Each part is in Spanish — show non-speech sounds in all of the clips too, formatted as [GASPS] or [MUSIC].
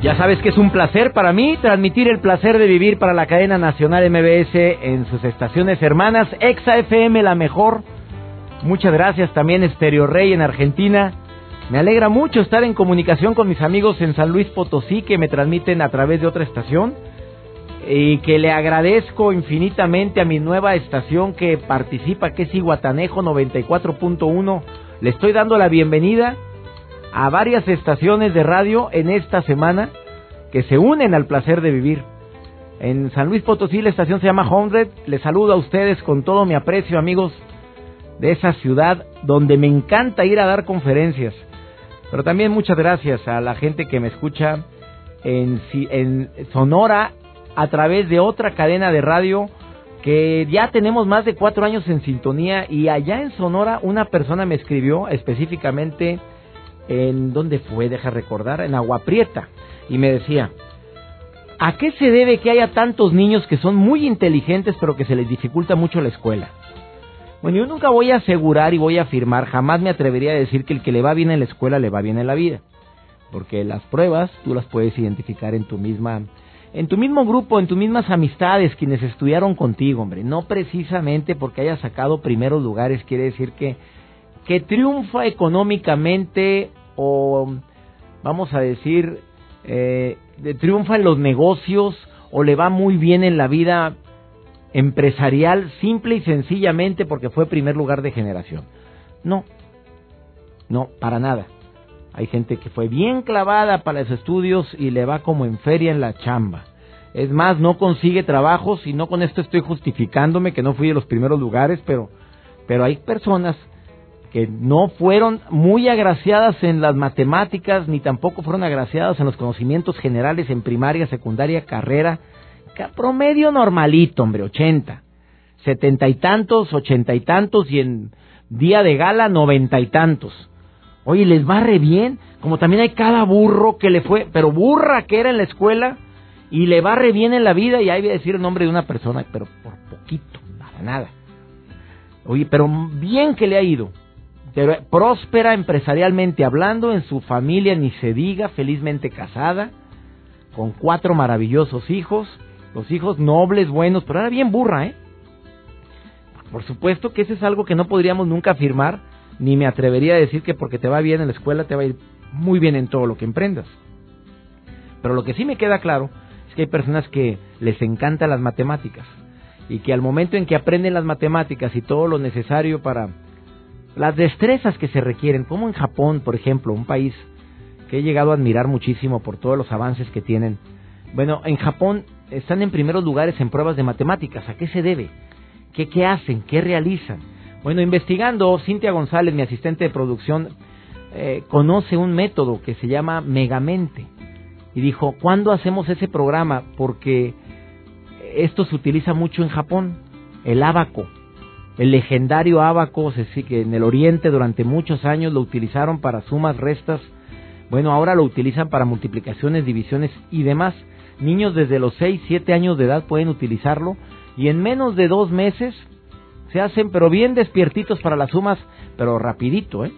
Ya sabes que es un placer para mí transmitir el placer de vivir para la cadena nacional MBS en sus estaciones hermanas, Exa FM la mejor. Muchas gracias también Stereo Rey en Argentina. Me alegra mucho estar en comunicación con mis amigos en San Luis Potosí que me transmiten a través de otra estación y que le agradezco infinitamente a mi nueva estación que participa, que es Iguatanejo 94.1. Le estoy dando la bienvenida a varias estaciones de radio en esta semana que se unen al placer de vivir. En San Luis Potosí la estación se llama Hundred. Les saludo a ustedes con todo mi aprecio, amigos de esa ciudad donde me encanta ir a dar conferencias. Pero también muchas gracias a la gente que me escucha en, en Sonora a través de otra cadena de radio que ya tenemos más de cuatro años en sintonía y allá en Sonora una persona me escribió específicamente en dónde fue, deja recordar, en Agua Prieta y me decía, ¿a qué se debe que haya tantos niños que son muy inteligentes pero que se les dificulta mucho la escuela? Bueno, yo nunca voy a asegurar y voy a afirmar, jamás me atrevería a decir que el que le va bien en la escuela le va bien en la vida. Porque las pruebas tú las puedes identificar en tu misma en tu mismo grupo, en tus mismas amistades, quienes estudiaron contigo, hombre. No precisamente porque hayas sacado primeros lugares quiere decir que que triunfa económicamente o vamos a decir eh, triunfa en los negocios o le va muy bien en la vida empresarial simple y sencillamente porque fue primer lugar de generación. No, no, para nada. Hay gente que fue bien clavada para los estudios y le va como en feria en la chamba. Es más, no consigue trabajos y no con esto estoy justificándome que no fui de los primeros lugares, pero, pero hay personas que no fueron muy agraciadas en las matemáticas ni tampoco fueron agraciadas en los conocimientos generales en primaria, secundaria, carrera, promedio normalito, hombre, 80. Setenta y tantos, ochenta y tantos y en día de gala noventa y tantos. Oye, les va re bien, como también hay cada burro que le fue, pero burra que era en la escuela y le va re bien en la vida y ahí voy a decir el nombre de una persona, pero por poquito, nada, nada. Oye, pero bien que le ha ido. Próspera empresarialmente hablando, en su familia ni se diga, felizmente casada, con cuatro maravillosos hijos, los hijos nobles, buenos, pero era bien burra, ¿eh? Por supuesto que eso es algo que no podríamos nunca afirmar, ni me atrevería a decir que porque te va bien en la escuela te va a ir muy bien en todo lo que emprendas. Pero lo que sí me queda claro es que hay personas que les encantan las matemáticas y que al momento en que aprenden las matemáticas y todo lo necesario para las destrezas que se requieren, como en Japón, por ejemplo, un país que he llegado a admirar muchísimo por todos los avances que tienen. Bueno, en Japón están en primeros lugares en pruebas de matemáticas. ¿A qué se debe? ¿Qué, qué hacen? ¿Qué realizan? Bueno, investigando, Cintia González, mi asistente de producción, eh, conoce un método que se llama Megamente. Y dijo, ¿cuándo hacemos ese programa? Porque esto se utiliza mucho en Japón, el abaco. El legendario abaco, que en el oriente durante muchos años lo utilizaron para sumas, restas. Bueno, ahora lo utilizan para multiplicaciones, divisiones y demás. Niños desde los 6, 7 años de edad pueden utilizarlo y en menos de dos meses se hacen pero bien despiertitos para las sumas, pero rapidito, ¿eh?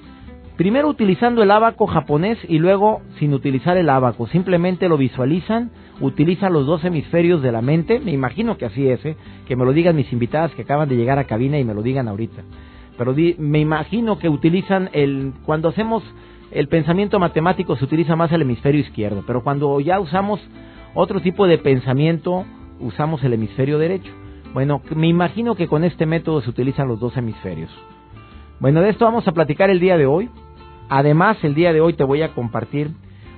Primero utilizando el abaco japonés y luego sin utilizar el abaco, simplemente lo visualizan, utilizan los dos hemisferios de la mente, me imagino que así es, ¿eh? que me lo digan mis invitadas que acaban de llegar a cabina y me lo digan ahorita. Pero me imagino que utilizan el cuando hacemos el pensamiento matemático se utiliza más el hemisferio izquierdo, pero cuando ya usamos otro tipo de pensamiento usamos el hemisferio derecho. Bueno, me imagino que con este método se utilizan los dos hemisferios. Bueno, de esto vamos a platicar el día de hoy. Además, el día de hoy te voy a compartir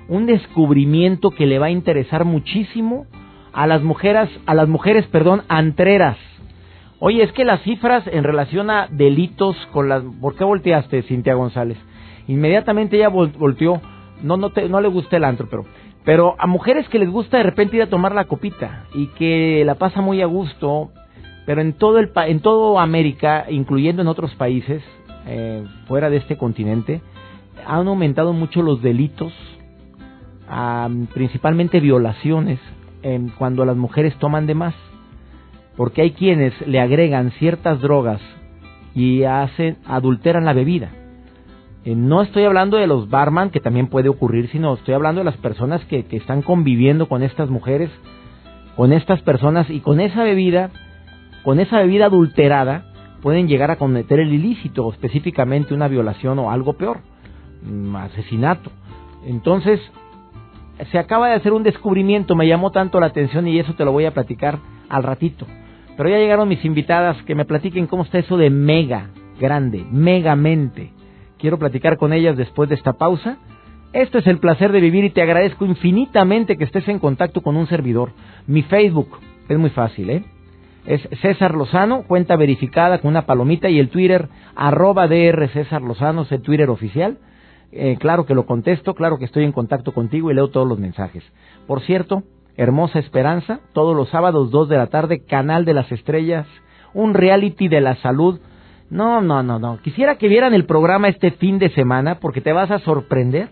un descubrimiento que le va a interesar muchísimo a las mujeres, a las mujeres, perdón, antreras. Oye, es que las cifras en relación a delitos con las... ¿Por qué volteaste, Cintia González? Inmediatamente ella volteó no, no, te, no le gusta el antro, pero, pero a mujeres que les gusta de repente ir a tomar la copita y que la pasa muy a gusto, pero en todo el en todo América, incluyendo en otros países eh, fuera de este continente, han aumentado mucho los delitos, principalmente violaciones, cuando las mujeres toman de más, porque hay quienes le agregan ciertas drogas y hacen adulteran la bebida. Eh, no estoy hablando de los barman, que también puede ocurrir, sino estoy hablando de las personas que, que están conviviendo con estas mujeres, con estas personas y con esa bebida, con esa bebida adulterada, pueden llegar a cometer el ilícito, específicamente una violación o algo peor, asesinato. Entonces, se acaba de hacer un descubrimiento, me llamó tanto la atención y eso te lo voy a platicar al ratito. Pero ya llegaron mis invitadas que me platiquen cómo está eso de mega, grande, megamente. Quiero platicar con ellas después de esta pausa. Esto es el placer de vivir y te agradezco infinitamente que estés en contacto con un servidor. Mi Facebook es muy fácil, ¿eh? Es César Lozano, cuenta verificada con una palomita y el Twitter arroba DR César Lozano, es el Twitter oficial. Eh, claro que lo contesto, claro que estoy en contacto contigo y leo todos los mensajes. Por cierto, Hermosa Esperanza, todos los sábados 2 de la tarde, Canal de las Estrellas, un reality de la salud. No, no, no, no. Quisiera que vieran el programa este fin de semana porque te vas a sorprender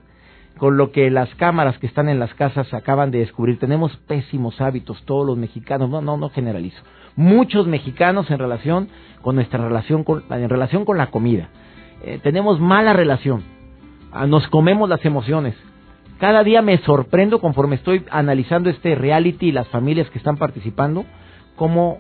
con lo que las cámaras que están en las casas acaban de descubrir. Tenemos pésimos hábitos todos los mexicanos, no, no, no generalizo. Muchos mexicanos en relación con nuestra relación con, en relación con la comida. Eh, tenemos mala relación. Ah, nos comemos las emociones. Cada día me sorprendo conforme estoy analizando este reality y las familias que están participando, cómo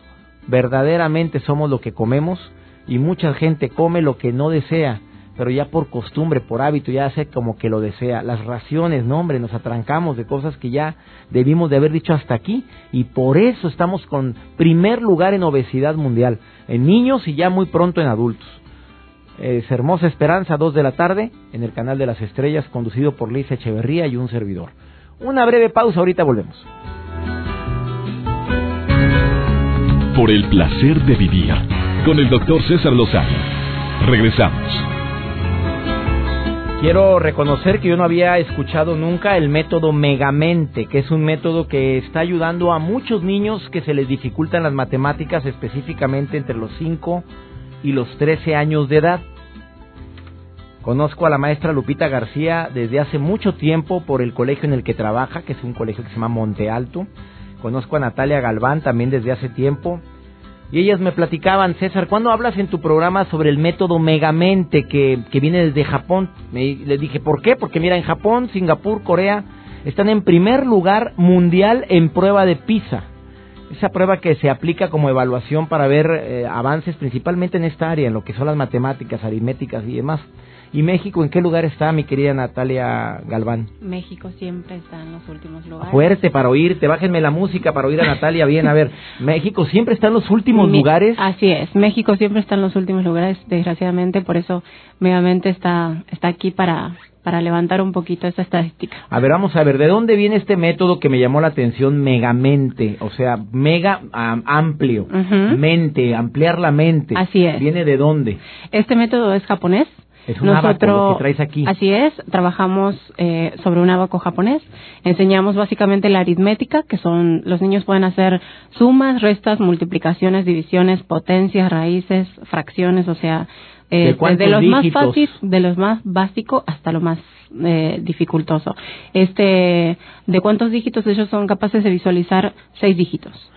verdaderamente somos lo que comemos y mucha gente come lo que no desea, pero ya por costumbre, por hábito, ya hace como que lo desea. Las raciones, no hombre, nos atrancamos de cosas que ya debimos de haber dicho hasta aquí y por eso estamos con primer lugar en obesidad mundial, en niños y ya muy pronto en adultos. Es Hermosa Esperanza, 2 de la tarde, en el canal de las estrellas, conducido por Lisa Echeverría y un servidor. Una breve pausa, ahorita volvemos. Por el placer de vivir, con el doctor César Lozano. Regresamos. Quiero reconocer que yo no había escuchado nunca el método Megamente, que es un método que está ayudando a muchos niños que se les dificultan las matemáticas, específicamente entre los 5 y los 13 años de edad. Conozco a la maestra Lupita García desde hace mucho tiempo por el colegio en el que trabaja, que es un colegio que se llama Monte Alto. Conozco a Natalia Galván también desde hace tiempo. Y ellas me platicaban, César, ¿cuándo hablas en tu programa sobre el método Megamente que, que viene desde Japón? Me, le dije, ¿por qué? Porque mira, en Japón, Singapur, Corea están en primer lugar mundial en prueba de PISA esa prueba que se aplica como evaluación para ver eh, avances principalmente en esta área, en lo que son las matemáticas, aritméticas y demás. ¿Y México en qué lugar está, mi querida Natalia Galván? México siempre está en los últimos lugares. Fuerte para oírte, bájenme la música para oír a Natalia bien. A ver, [LAUGHS] ¿México siempre está en los últimos lugares? Así es, México siempre está en los últimos lugares, desgraciadamente, por eso Megamente está, está aquí para, para levantar un poquito esa estadística. A ver, vamos a ver, ¿de dónde viene este método que me llamó la atención, megamente? O sea, mega amplio, mente, ampliar la mente. Así es. ¿Viene de dónde? Este método es japonés es un Nosotros, que traes aquí. Así es, trabajamos eh, sobre un abaco japonés. Enseñamos básicamente la aritmética, que son, los niños pueden hacer sumas, restas, multiplicaciones, divisiones, potencias, raíces, fracciones, o sea, eh, ¿De, los más fáciles, de los más básico hasta lo más eh, dificultoso. Este, ¿de cuántos dígitos ellos son capaces de visualizar? Seis dígitos.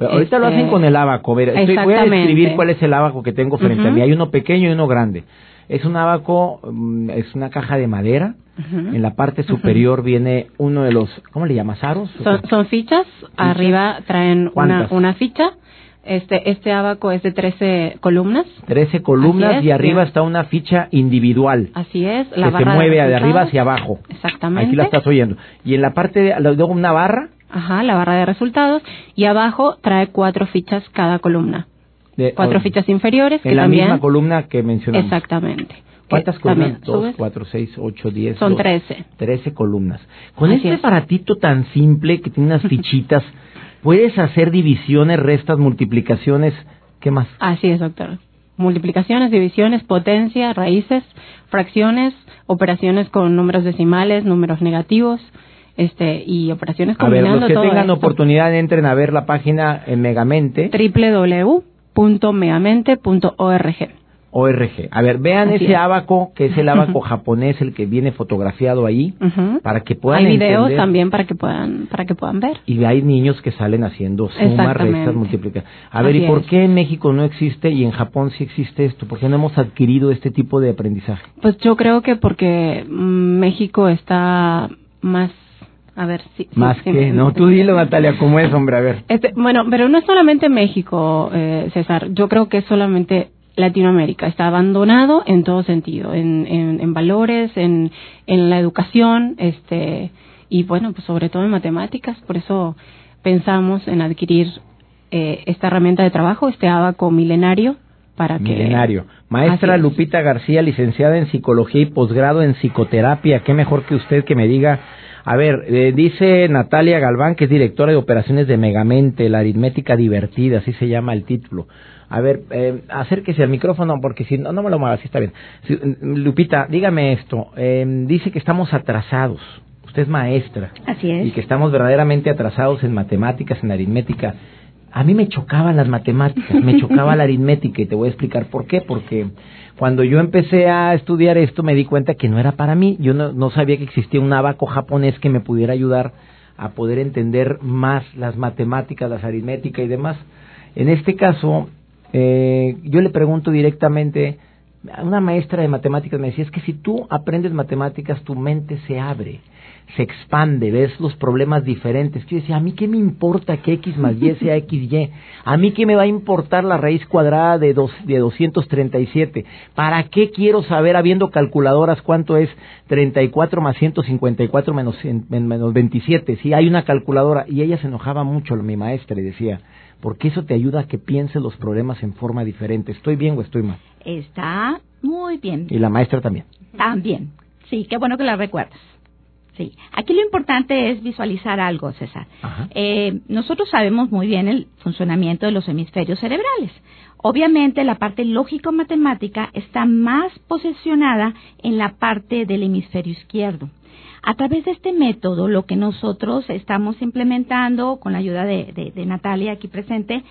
Pero ahorita lo hacen este, con el abaco. voy a describir cuál es el abaco que tengo frente a mí. Hay uno pequeño y uno grande. Es un abaco, mm, es una caja de madera. En la parte superior viene uno de los, ¿cómo le llamas? ¿Aros? Son, fichas. Arriba traen una, una ficha. Este, este abaco es de 13 columnas. 13 columnas y arriba está una ficha individual. Así es. La que se mueve de, arriba hacia abajo. Exactamente. Aquí la estás oyendo. Y en la parte de luego una barra. Ajá, la barra de resultados. Y abajo trae cuatro fichas cada columna cuatro fichas inferiores. En la misma columna que mencionamos. Exactamente. ¿Cuántas columnas? Dos, cuatro, seis, ocho, diez. Son trece. Trece columnas. Con este aparatito tan simple que tiene unas [LAUGHS] fichitas, puedes hacer divisiones, restas, multiplicaciones. ¿Qué más? Así es, doctor. multiplicaciones, divisiones, potencia, raíces, fracciones, operaciones con números decimales, números negativos, este y operaciones combinando A ver, los que todo tengan esto. oportunidad entren a ver la página en Megamente www.megamente.org. ORG. A ver, vean Así ese es. abaco, que es el [LAUGHS] abaco japonés, el que viene fotografiado ahí, Ujú. para que puedan Hay videos entender. también para que puedan para que puedan ver. Y hay niños que salen haciendo sumas, restas, multiplicaciones. A ver, Así ¿y por es. qué en México no existe y en Japón sí existe esto? ¿Por qué no hemos adquirido este tipo de aprendizaje? Pues yo creo que porque mm, México está más a ver si si- Más que, no, tú dilo Natalia, ¿cómo es, hombre? A ver. Este, bueno, pero no es solamente México, eh, César. Yo creo que es solamente Latinoamérica. Está abandonado en todo sentido, en, en, en valores, en, en la educación, este, y bueno, pues sobre todo en matemáticas. Por eso pensamos en adquirir eh, esta herramienta de trabajo, este abaco milenario, para que Milenario. Maestra Así es. Lupita García, licenciada en psicología y posgrado en psicoterapia. Qué mejor que usted que me diga. A ver, eh, dice Natalia Galván, que es directora de operaciones de Megamente, la aritmética divertida, así se llama el título. A ver, eh, acérquese al micrófono porque si no, no me lo mueva, así está bien. Si- mm, Lupita, dígame esto. eh, dice que estamos atrasados. Usted es maestra. Así es. Y que estamos verdaderamente atrasados en matemáticas, en aritmética. A mí me chocaban las matemáticas, me chocaba la aritmética y te voy a explicar por qué. Porque cuando yo empecé a estudiar esto me di cuenta que no era para mí. Yo no, no sabía que existía un abaco japonés que me pudiera ayudar a poder entender más las matemáticas, las aritméticas y demás. En este caso, eh, yo le pregunto directamente, a una maestra de matemáticas me decía, es que si tú aprendes matemáticas, tu mente se abre, se expande, ves los problemas diferentes. Yo decía, ¿a mí qué me importa que X más Y sea [LAUGHS] XY? ¿A mí qué me va a importar la raíz cuadrada de, dos, de 237? ¿Para qué quiero saber, habiendo calculadoras, cuánto es 34 más 154 menos, menos 27? Si hay una calculadora. Y ella se enojaba mucho, mi maestra, y decía, porque eso te ayuda a que pienses los problemas en forma diferente. ¿Estoy bien o estoy mal? Está muy bien. Y la maestra también. También. Sí, qué bueno que la recuerdas. Sí. Aquí lo importante es visualizar algo, César. Eh, nosotros sabemos muy bien el funcionamiento de los hemisferios cerebrales. Obviamente la parte lógico-matemática está más posicionada en la parte del hemisferio izquierdo. A través de este método, lo que nosotros estamos implementando con la ayuda de, de- de Natalia aquí presente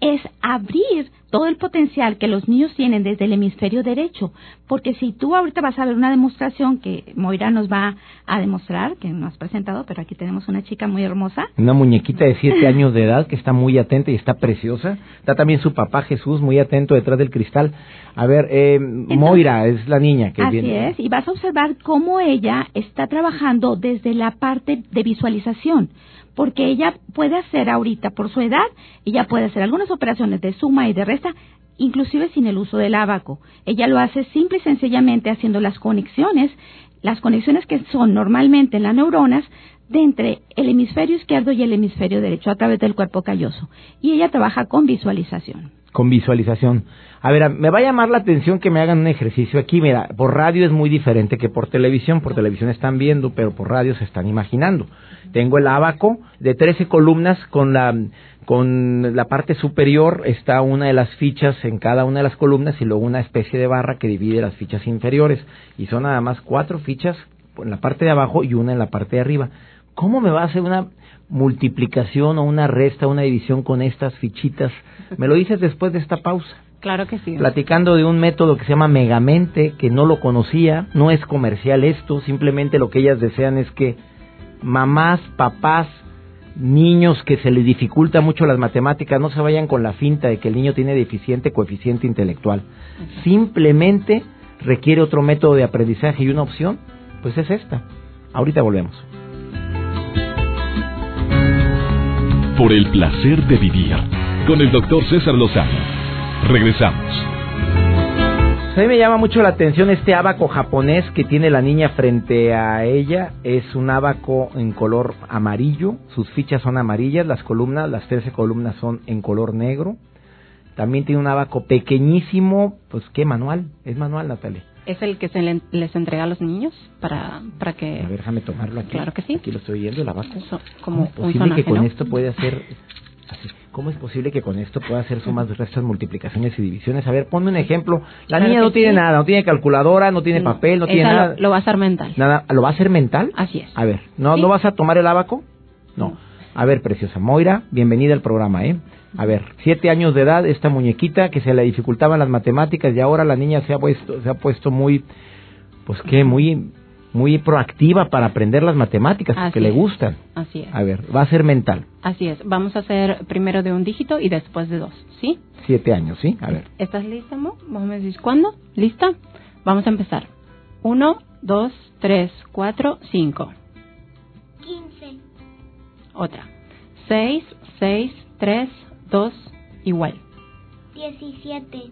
es abrir todo el potencial que los niños tienen desde el hemisferio derecho. Porque si tú ahorita vas a ver una demostración que Moira nos va a demostrar, que no has presentado, pero aquí tenemos una chica muy hermosa. Una muñequita de siete [LAUGHS] años de edad que está muy atenta y está preciosa. Está también su papá Jesús muy atento detrás del cristal. A ver, eh, Moira es la niña que Así viene. es, y vas a observar cómo ella está trabajando desde la parte de visualización, porque ella puede hacer ahorita, por su edad, ella puede hacer algunas operaciones de suma y de resta, inclusive sin el uso del abaco. Ella lo hace simple y sencillamente haciendo las conexiones, las conexiones que son normalmente en las neuronas, de entre el hemisferio izquierdo y el hemisferio derecho a través del cuerpo calloso. Y ella trabaja con visualización. Con visualización. A ver, me va a llamar la atención que me hagan un ejercicio aquí. Mira, por radio es muy diferente que por televisión. Por televisión están viendo, pero por radio se están imaginando. Tengo el abaco de 13 columnas con la con la parte superior está una de las fichas en cada una de las columnas y luego una especie de barra que divide las fichas inferiores y son nada más cuatro fichas en la parte de abajo y una en la parte de arriba. ¿Cómo me va a hacer una multiplicación o una resta, una división con estas fichitas? Me lo dices después de esta pausa. Claro que sí. Platicando de un método que se llama Megamente, que no lo conocía, no es comercial esto, simplemente lo que ellas desean es que mamás, papás, niños que se les dificulta mucho las matemáticas no se vayan con la finta de que el niño tiene deficiente coeficiente intelectual. Simplemente requiere otro método de aprendizaje y una opción, pues es esta. Ahorita volvemos. Por el placer de vivir con el doctor César Lozano. Regresamos. A mí me llama mucho la atención este abaco japonés que tiene la niña frente a ella. Es un abaco en color amarillo. Sus fichas son amarillas. Las columnas, las 13 columnas son en color negro. También tiene un abaco pequeñísimo. Pues, ¿qué manual? Es manual, Natalia. Es el que se le- les entrega a los niños para, para que... A ver, déjame tomarlo aquí. Claro que sí. Aquí lo estoy viendo, el abaco. So- como ¿Cómo es un posible que sonaje, con ¿no? esto puede hacer así? ¿Cómo es posible que con esto pueda hacer sumas, restas, multiplicaciones y divisiones? A ver, ponme un ejemplo. La niña no tiene nada, no tiene calculadora, no tiene papel, no tiene nada. Lo, va a hacer mental. Nada, ¿lo va a hacer mental? Así es. A ver, ¿no, ¿no vas a tomar el abaco? No. A ver, preciosa Moira, bienvenida al programa, ¿eh? A ver, siete años de edad, esta muñequita que se le dificultaban las matemáticas y ahora la niña se ha puesto, se ha puesto muy, pues qué, muy, muy proactiva para aprender las matemáticas que le gustan. Así es. A ver, va a ser mental. Así es. Vamos a hacer primero de un dígito y después de dos, ¿sí? Siete años, ¿sí? A ver. ¿Estás lista, Mo? Vos me decís cuándo. ¿Lista? Vamos a empezar. Uno, dos, tres, cuatro, cinco. Quince. Otra. Seis, seis, tres, dos, igual. Diecisiete.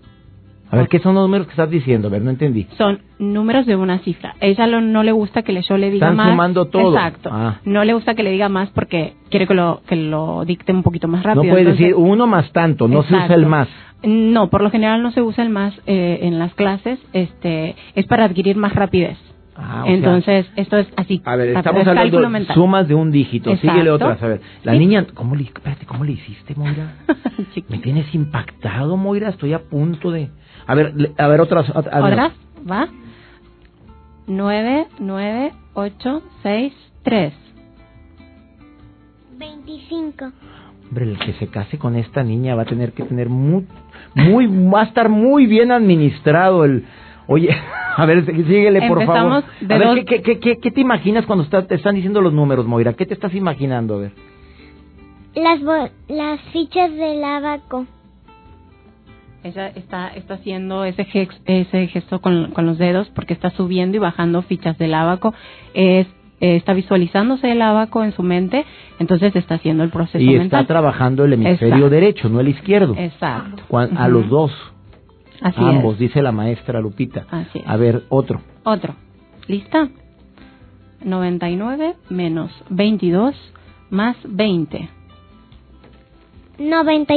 A ver, ¿qué son los números que estás diciendo? A ver, no entendí. Son números de una cifra. Ella lo, no le gusta que le, yo le diga Están más. sumando todo. Exacto. Ah. No le gusta que le diga más porque quiere que lo, que lo dicte un poquito más rápido. no puedes Entonces- decir uno más tanto, no se usa Exacto. el más. No, por lo general no se usa el más eh, en las clases. Este, es para adquirir más rapidez. Ah, o sea, Entonces, esto es así. A ver, estamos es hablando de mental. sumas de un dígito. Exacto. Síguele otras. A ver, la Sí. niña, ¿cómo le, espérate, ¿cómo le hiciste, Moira? [LAUGHS] Me tienes impactado, Moira. Estoy a punto de. A ver, le- a ver otras. ot- ah, no. ¿Otras? ¿Va? Nueve, nueve, ocho, seis, tres. Veinticinco. Hombre, el que se case con esta niña va a tener que tener muy, muy, va a estar muy bien administrado el. Oye, [LAUGHS] a ver, sí- síguele por favor. De a ver, dos- ¿qué, qué, qué, qué, qué te imaginas cuando está- te están diciendo los números, Moira? ¿Qué te estás imaginando? A ver. Las, bo- las fichas del abaco. Ella está, está haciendo ese, gex- ese gesto con, con los dedos porque está subiendo y bajando fichas del abaco. Es, eh, está visualizándose el abaco en su mente, entonces está haciendo el proceso Y está mental. trabajando el hemisferio Exacto. derecho, no el izquierdo. Exacto. A los dos. Así ambos, es. dice la maestra Lupita. Así es. A ver, otro. Otro. ¿Lista? 99 menos 22 más 20. Noventa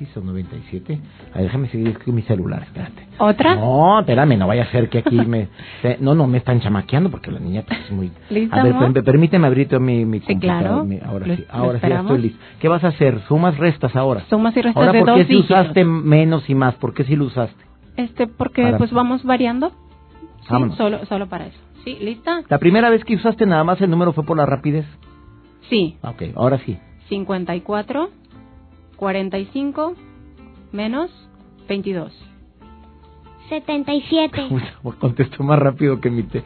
y siete. 99, sí, sí, son 97. A ver, déjame seguir con mi celular, espérate. ¿Otra? No, espérame, no vaya a ser que aquí me... [LAUGHS] No, no, me están chamaqueando porque la niña pues, es muy... [LAUGHS] ¿Lista, A ver, amor? permíteme abrir mi, mi Sí, claro. mi- ahora Lo- sí, ahora sí, ya estoy listo. ¿Qué vas a hacer? ¿Sumas, restas ahora? Sumas y restas Ahora, de ¿por qué si dígitos. usaste menos y más? ¿Por qué si lo usaste? Este, porque Para- pues vamos variando. Sí, solo, solo para eso. ¿Sí? ¿Lista? ¿La primera vez que usaste nada más el número fue por la rapidez? Sí. Ok, ahora sí. 54, 45, menos 22. Setenta y siete. [LAUGHS] Contesto más rápido que mi te...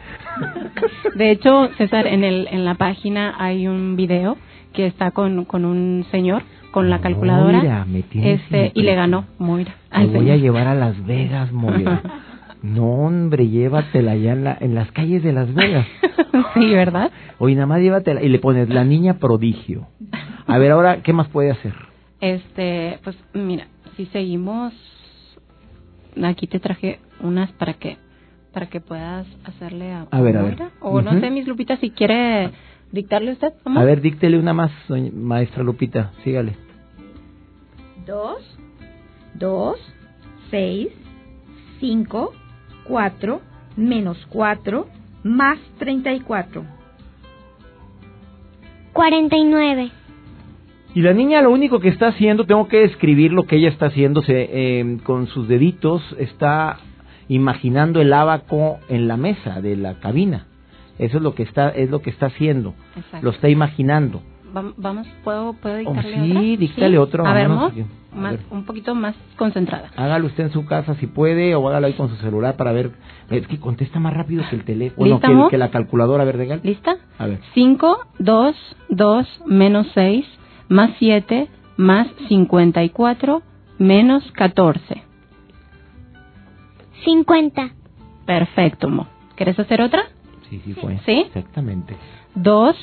De hecho, César, en, el, en la página hay un video que está con, con un señor con la calculadora Moira, me este y le ganó Moira. Te voy a llevar a Las Vegas, Moira. [LAUGHS] No, hombre, llévatela allá en, la, en las calles de Las Vegas. [LAUGHS] sí, ¿verdad? Oye, nada más llévatela y le pones la niña prodigio. A ver, ahora, ¿qué más puede hacer? Este, pues mira, si seguimos, aquí te traje unas para que para que puedas hacerle a, A ver, a ver. O no sé, Miss Lupita, si quiere dictarle usted. amor. A ver, díctele una más, doña- maestra Lupita, sígale. 2, 2, 6, 5, 4, menos 4, más 34. Cuarenta y nueve. Y la niña lo único que está haciendo, tengo que describir lo que ella está haciendo, eh, con sus deditos está imaginando el abaco en la mesa de la cabina. Eso es lo que está, es lo que está haciendo. Exacto. Lo está imaginando. Vam- Vamos, ¿puedo, puedo Oh, dictarle sí, otra? díctale otro, A ver, sí. A más, ver. un poquito más concentrada. Hágalo usted en su casa si puede o hágalo ahí con su celular para ver. Es que contesta más rápido que el teléfono, ¿Lista, que, que la calculadora, a ver. ¿Lista? A ver. 5, 2, 2, menos 6, más 7, más 54, menos 14. Cincuenta. Perfecto, Mo. ¿Quieres hacer otra? Sí, sí fue. ¿Sí? Exactamente. 2,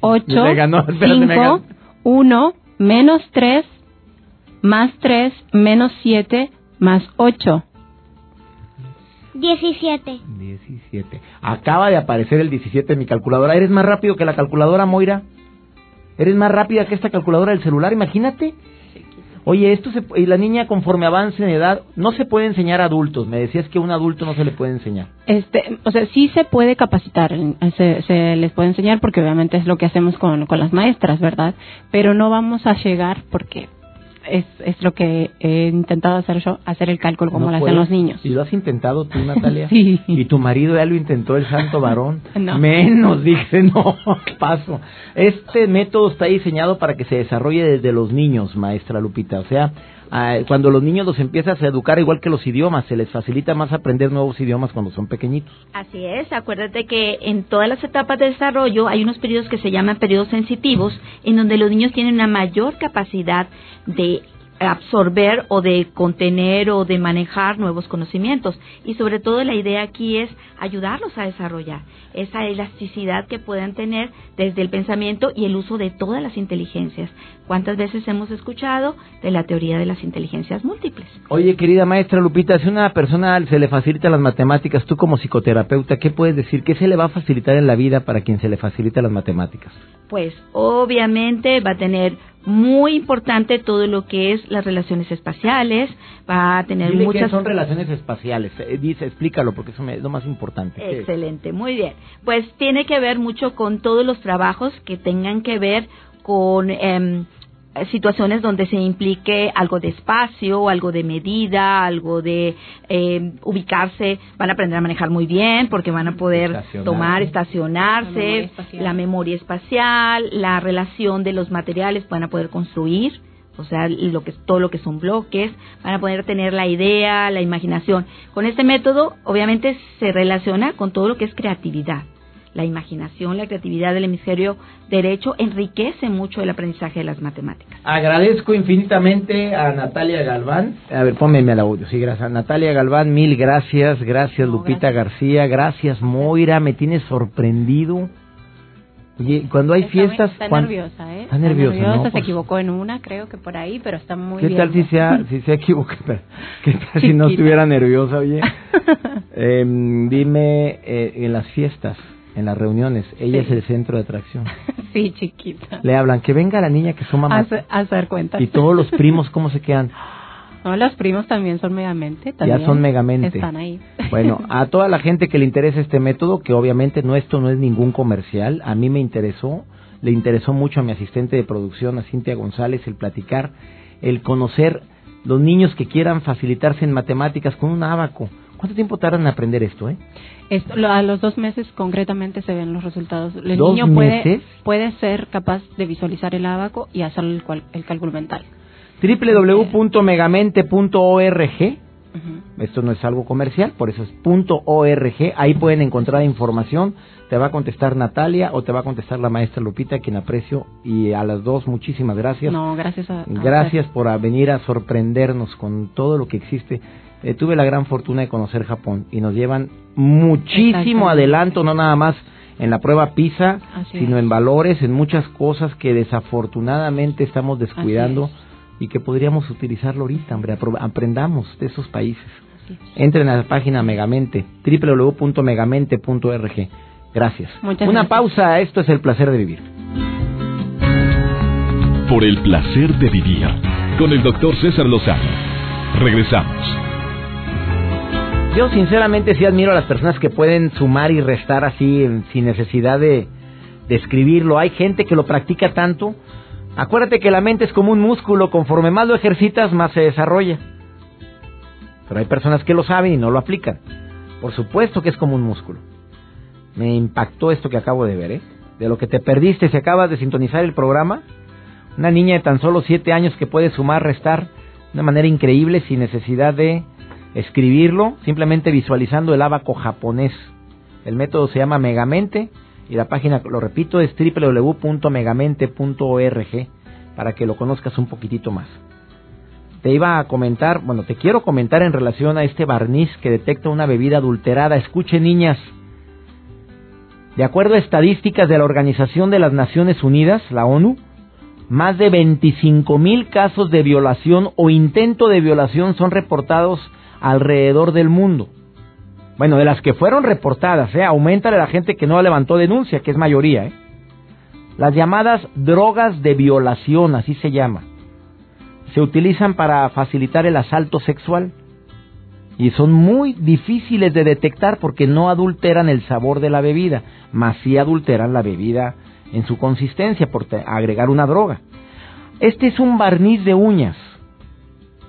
8, Me ganó, espérate, me ganó. 5, 1, menos 3, más 3, menos 7, más 8. Diecisiete. 17. Acaba de aparecer el 17 en mi calculadora. ¿Eres más rápido que la calculadora, Moira? ¿Eres más rápida que esta calculadora del celular? Imagínate. Oye, esto se, y la niña conforme avance en edad, no se puede enseñar a adultos. Me decías que a un adulto no se le puede enseñar. Este, o sea, sí se puede capacitar, se, se les puede enseñar porque obviamente es lo que hacemos con, con las maestras, ¿verdad? Pero no vamos a llegar porque es, es lo que he intentado hacer yo, hacer el cálculo como lo hacen los niños. ¿Y lo has intentado tú, [LAUGHS] Natalia? sí. ¿Y tu marido ya lo intentó, el santo varón? [LAUGHS] no. Menos, dije, [LAUGHS] no, paso. Este método está diseñado para que se desarrolle desde los niños, maestra Lupita. O sea, cuando los niños los empiezas a educar igual que los idiomas, se les facilita más aprender nuevos idiomas cuando son pequeñitos. Así es, acuérdate que en todas las etapas de desarrollo hay unos periodos que se llaman periodos sensitivos, en donde los niños tienen una mayor capacidad de absorber o de contener o de manejar nuevos conocimientos. Y sobre todo la idea aquí es ayudarlos a desarrollar esa elasticidad que puedan tener desde el pensamiento y el uso de todas las inteligencias. ¿Cuántas veces hemos escuchado de la teoría de las inteligencias múltiples? Oye, querida maestra Lupita, si a una persona se le facilita las matemáticas, tú como psicoterapeuta, ¿qué puedes decir? ¿Qué se le va a facilitar en la vida para quien se le facilita las matemáticas? Pues obviamente va a tener muy importante todo lo que es las relaciones espaciales, va a tener Dile muchas... ¿Qué son relaciones espaciales? Eh, Dice, explícalo porque eso es lo más importante. Excelente, muy bien. Pues tiene que ver mucho con todos los trabajos que tengan que ver con eh, situaciones donde se implique algo de espacio, algo de medida, algo de eh, ubicarse, van a aprender a manejar muy bien porque van a poder tomar, estacionarse, la memoria, espacial, la relación de los materiales, van a poder construir, o sea, lo que todo lo que son bloques, van a poder tener la idea, la imaginación. Con este método, obviamente, se relaciona con todo lo que es creatividad la imaginación, la creatividad del hemisferio derecho enriquece mucho el aprendizaje de las matemáticas. Agradezco infinitamente a Natalia Galván. A ver, pónmeme al audio. Sí, gracias. Natalia Galván, mil gracias. Gracias, Lupita García. Gracias, Moira. Me tienes sorprendido. Oye, cuando hay fiestas... Está cuando... nerviosa, ¿eh? Está nerviosa, ¿no? Se Pues- equivocó en una, creo que por ahí, pero está muy ¿Qué bien. tal si se, ha- [LAUGHS] si se equivoca? [LAUGHS] ¿Qué tal si no estuviera nerviosa, oye? [LAUGHS] Em, dime, eh, en las fiestas, en las reuniones, ella Sí. es el centro de atracción. [LAUGHS] sí, chiquita. Le hablan, que venga la niña que su mamá. Hacer, hacer cuentas. Y todos los primos, ¿cómo se quedan? [GASPS] No, los primos también son megamente. También ya son megamente. Están ahí. [LAUGHS] Bueno, a toda la gente que le interesa este método, que obviamente no esto no es ningún comercial, a mí me interesó, le interesó mucho a mi asistente de producción, a Cintia González, el platicar, el conocer los niños que quieran facilitarse en matemáticas con un abaco. ¿Cuánto tiempo tardan en aprender esto, eh? Esto, lo- a los dos meses concretamente se ven los resultados. El ¿Dos niño puede, meses? puede ser capaz de visualizar el abaco y hacer el, cual- el cálculo mental. www.megamente.org Ujú. Esto no es algo comercial, por eso es .org. Ahí pueden encontrar información. Te va a contestar Natalia o te va a contestar la maestra Lupita, quien aprecio. Y a las dos, muchísimas gracias. No, gracias a, a Gracias por venir a sorprendernos con todo lo que existe. Eh, tuve la gran fortuna de conocer Japón y nos llevan muchísimo adelanto, no nada más en la prueba PISA, Así sino es. en valores, en muchas cosas que desafortunadamente estamos descuidando y que podríamos utilizarlo ahorita, hombre, aprendamos de esos países. Es. Entren a la página Megamente, www.megamente.org. Gracias. Muchas Una gracias. pausa, esto es el placer de vivir. Por el placer de vivir con el doctor César Lozano. Regresamos. Yo sinceramente sí admiro a las personas que pueden sumar y restar así sin necesidad de, de escribirlo. Hay gente que lo practica tanto. Acuérdate que la mente es como un músculo, conforme más lo ejercitas, más se desarrolla. Pero hay personas que lo saben y no lo aplican. Por supuesto que es como un músculo. Me impactó esto que acabo de ver, ¿eh? De lo que te perdiste si acabas de sintonizar el programa. Una niña de tan solo siete años que puede sumar, restar de una manera increíble sin necesidad de escribirlo, simplemente visualizando el abaco japonés. El método se llama Megamente y la página, lo repito, es www.megamente.org para que lo conozcas un poquitito más. Te iba a comentar, bueno, te quiero comentar en relación a este barniz que detecta una bebida adulterada. Escuchen, niñas. De acuerdo a estadísticas de la Organización de las Naciones Unidas, la ONU, más de 25 mil casos de violación o intento de violación son reportados alrededor del mundo. Bueno, de las que fueron reportadas, ¿eh? aumenta la gente que no levantó denuncia, que es mayoría. ¿eh? Las llamadas drogas de violación, así se llama. se utilizan para facilitar el asalto sexual y son muy difíciles de detectar porque no adulteran el sabor de la bebida, mas sí adulteran la bebida en su consistencia por agregar una droga. Este es un barniz de uñas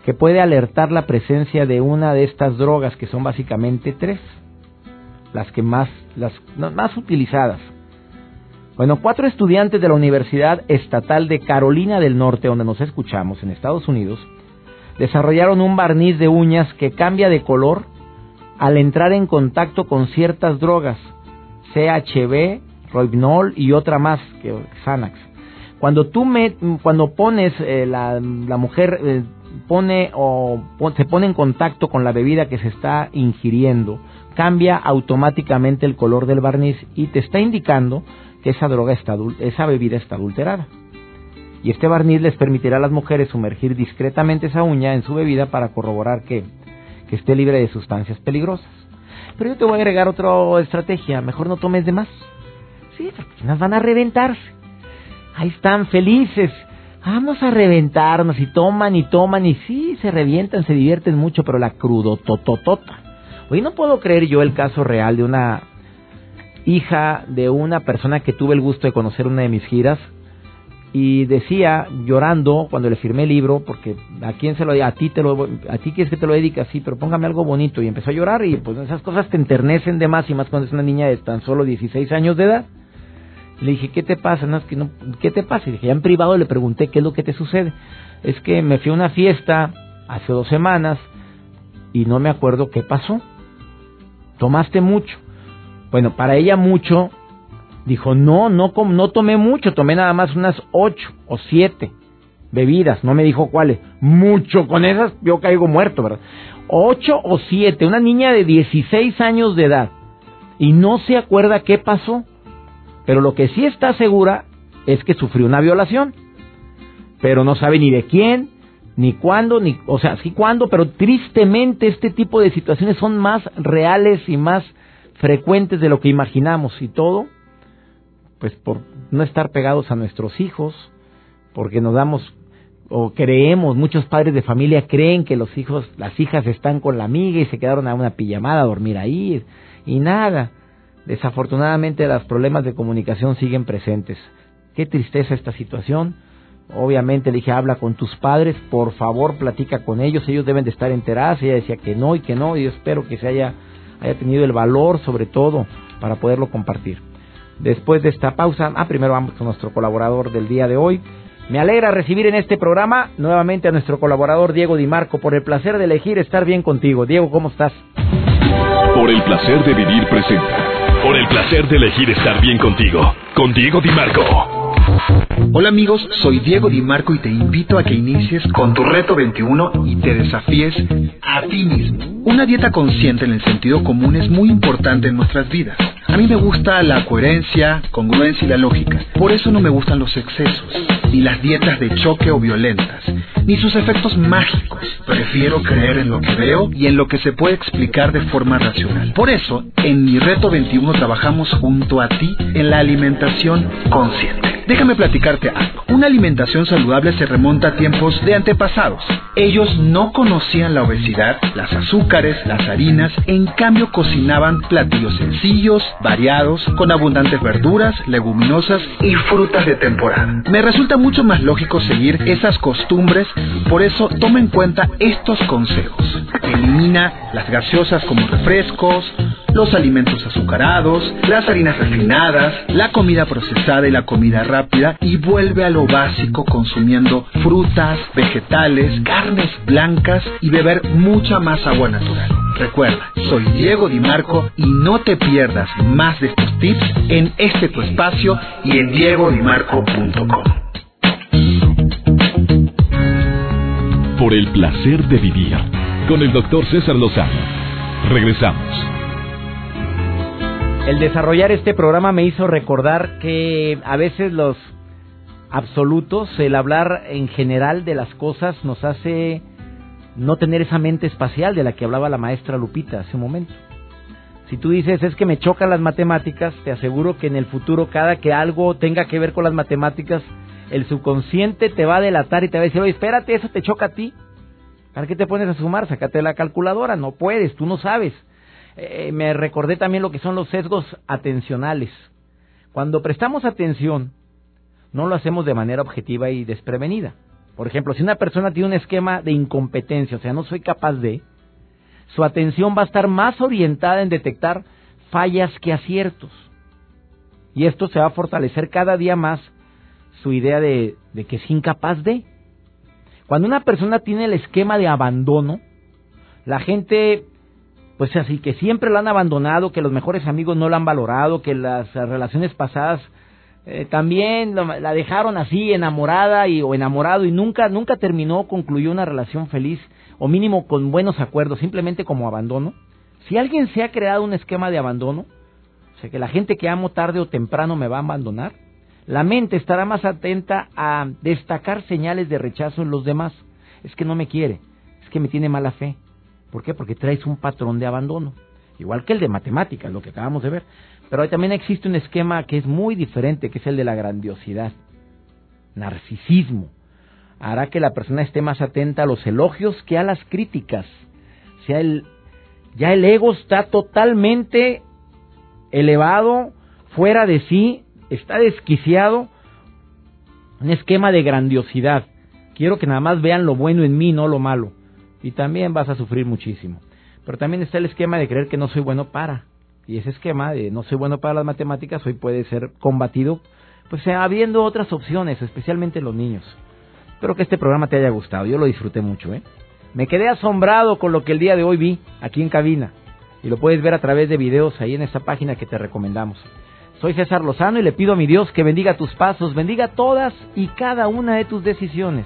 que puede alertar la presencia de una de estas drogas que son básicamente tres, las que más las más utilizadas. Bueno, cuatro estudiantes de la Universidad Estatal de Carolina del Norte, donde nos escuchamos en Estados Unidos, desarrollaron un barniz de uñas que cambia de color al entrar en contacto con ciertas drogas, CHB, Roibnol y otra más, que Xanax. Cuando tú me, cuando pones eh, la, la, mujer eh, pone o se pone en contacto con la bebida que se está ingiriendo, cambia automáticamente el color del barniz y te está indicando que esa droga está esa bebida está adulterada. Y este barniz les permitirá a las mujeres sumergir discretamente esa uña en su bebida para corroborar que, que esté libre de sustancias peligrosas. Pero yo te voy a agregar otra estrategia, mejor no tomes de más. Sí, las van a reventarse. Ahí están felices. Vamos a reventarnos y toman y toman y sí, se revientan, se divierten mucho, pero la crudo tototota. Hoy no puedo creer yo el caso real de una hija de una persona que tuve el gusto de conocer una de mis giras y decía llorando cuando le firmé el libro porque a quién se lo a ti te lo a ti quieres que te lo dedique así pero póngame algo bonito y empezó a llorar y pues esas cosas te enternecen de más y más cuando es una niña de tan solo 16 años de edad le dije qué te pasa no es que no qué te pasa y dije ya en privado le pregunté qué es lo que te sucede es que me fui a una fiesta hace dos semanas y no me acuerdo qué pasó tomaste mucho bueno para ella mucho Dijo, no, no, no tomé mucho, tomé nada más unas ocho o siete bebidas, no me dijo cuáles. Mucho, con esas yo caigo muerto, ¿verdad? Ocho o siete, una niña de 16 años de edad. Y no se acuerda qué pasó. Pero lo que sí está segura es que sufrió una violación. Pero no sabe ni de quién, ni cuándo, ni, o sea, sí cuándo, pero tristemente este tipo de situaciones son más reales y más frecuentes de lo que imaginamos y todo pues por no estar pegados a nuestros hijos, porque nos damos o creemos, muchos padres de familia creen que los hijos, las hijas están con la amiga y se quedaron a una pijamada a dormir ahí y nada. Desafortunadamente los problemas de comunicación siguen presentes. Qué tristeza esta situación. Obviamente le dije, habla con tus padres, por favor platica con ellos, ellos deben de estar enterados. Ella decía que no y que no, y yo espero que se haya, haya tenido el valor sobre todo para poderlo compartir después de esta pausa. Ah, primero vamos con nuestro colaborador del día de hoy. Me alegra recibir en este programa nuevamente a nuestro colaborador Diego Di Marco por el placer de elegir estar bien contigo. Diego, ¿cómo estás? Por el placer de vivir presenta. Por el placer de elegir estar bien contigo. Con Diego Di Marco. Hola amigos, soy Diego Di Marco y te invito a que inicies con tu reto 21 y te desafíes a ti mismo. Una dieta consciente en el sentido común es muy importante en nuestras vidas. A mí me gusta la coherencia, congruencia y la lógica. Por eso no me gustan los excesos, ni las dietas de choque o violentas, ni sus efectos mágicos. Prefiero creer en lo que veo y en lo que se puede explicar de forma racional. Por eso, en mi reto 21 trabajamos junto a ti en la alimentación consciente. Déjame platicarte algo. Una alimentación saludable se remonta a tiempos de antepasados. Ellos no conocían la obesidad, las azúcares, las harinas, en cambio cocinaban platillos sencillos, variados, con abundantes verduras, leguminosas y frutas de temporada. Me resulta mucho más lógico seguir esas costumbres, por eso toma en cuenta estos consejos. Elimina las gaseosas como refrescos, los alimentos azucarados, las harinas refinadas, la comida procesada y la comida rápida y vuelve a lo básico consumiendo frutas, vegetales, carnes blancas y beber mucha más agua natural. Recuerda, soy Diego Di Marco y no te pierdas más de estos tips en este tu espacio y en diegodimarco.com. Por el placer de vivir con el doctor César Lozano. Regresamos. El desarrollar este programa me hizo recordar que a veces los absolutos, el hablar en general de las cosas nos hace no tener esa mente espacial de la que hablaba la maestra Lupita hace un momento. Si tú dices es que me chocan las matemáticas, te aseguro que en el futuro cada que algo tenga que ver con las matemáticas, el subconsciente te va a delatar y te va a decir, oye, espérate, eso te choca a ti. ¿Para qué te pones a sumar? Sácate la calculadora, no puedes, tú no sabes. Eh, me recordé también lo que son los sesgos atencionales. Cuando prestamos atención, no lo hacemos de manera objetiva y desprevenida. Por ejemplo, si una persona tiene un esquema de incompetencia, o sea, no soy capaz de, su atención va a estar más orientada en detectar fallas que aciertos. Y esto se va a fortalecer cada día más su idea de, de que es incapaz de. Cuando una persona tiene el esquema de abandono, la gente, pues así, que siempre la han abandonado, que los mejores amigos no la han valorado, que las relaciones pasadas eh, también la dejaron así enamorada y o enamorado y nunca nunca terminó concluyó una relación feliz o mínimo con buenos acuerdos simplemente como abandono. Si alguien se ha creado un esquema de abandono o sea que la gente que amo tarde o temprano me va a abandonar la mente estará más atenta a destacar señales de rechazo en los demás. Es que no me quiere es que me tiene mala fe ¿por qué? porque traes un patrón de abandono igual que el de matemáticas lo que acabamos de ver pero también existe un esquema que es muy diferente, que es el de la grandiosidad. Narcisismo. Hará que la persona esté más atenta a los elogios que a las críticas. sea, el, ya el ego está totalmente elevado, fuera de sí, está desquiciado. Un esquema de grandiosidad. Quiero que nada más vean lo bueno en mí, no lo malo. Y también vas a sufrir muchísimo. Pero también está el esquema de creer que no soy bueno para. Y ese esquema de no soy bueno para las matemáticas hoy puede ser combatido, pues habiendo otras opciones, especialmente los niños. Espero que este programa te haya gustado, yo lo disfruté mucho, ¿eh? Me quedé asombrado con lo que el día de hoy vi aquí en cabina. Y lo puedes ver a través de videos ahí en esa página que te recomendamos. Soy César Lozano y le pido a mi Dios que bendiga tus pasos, bendiga todas y cada una de tus decisiones.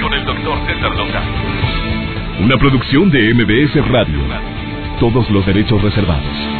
Con el doctor César Lozano. Una producción de MBS Radio. Todos los derechos reservados.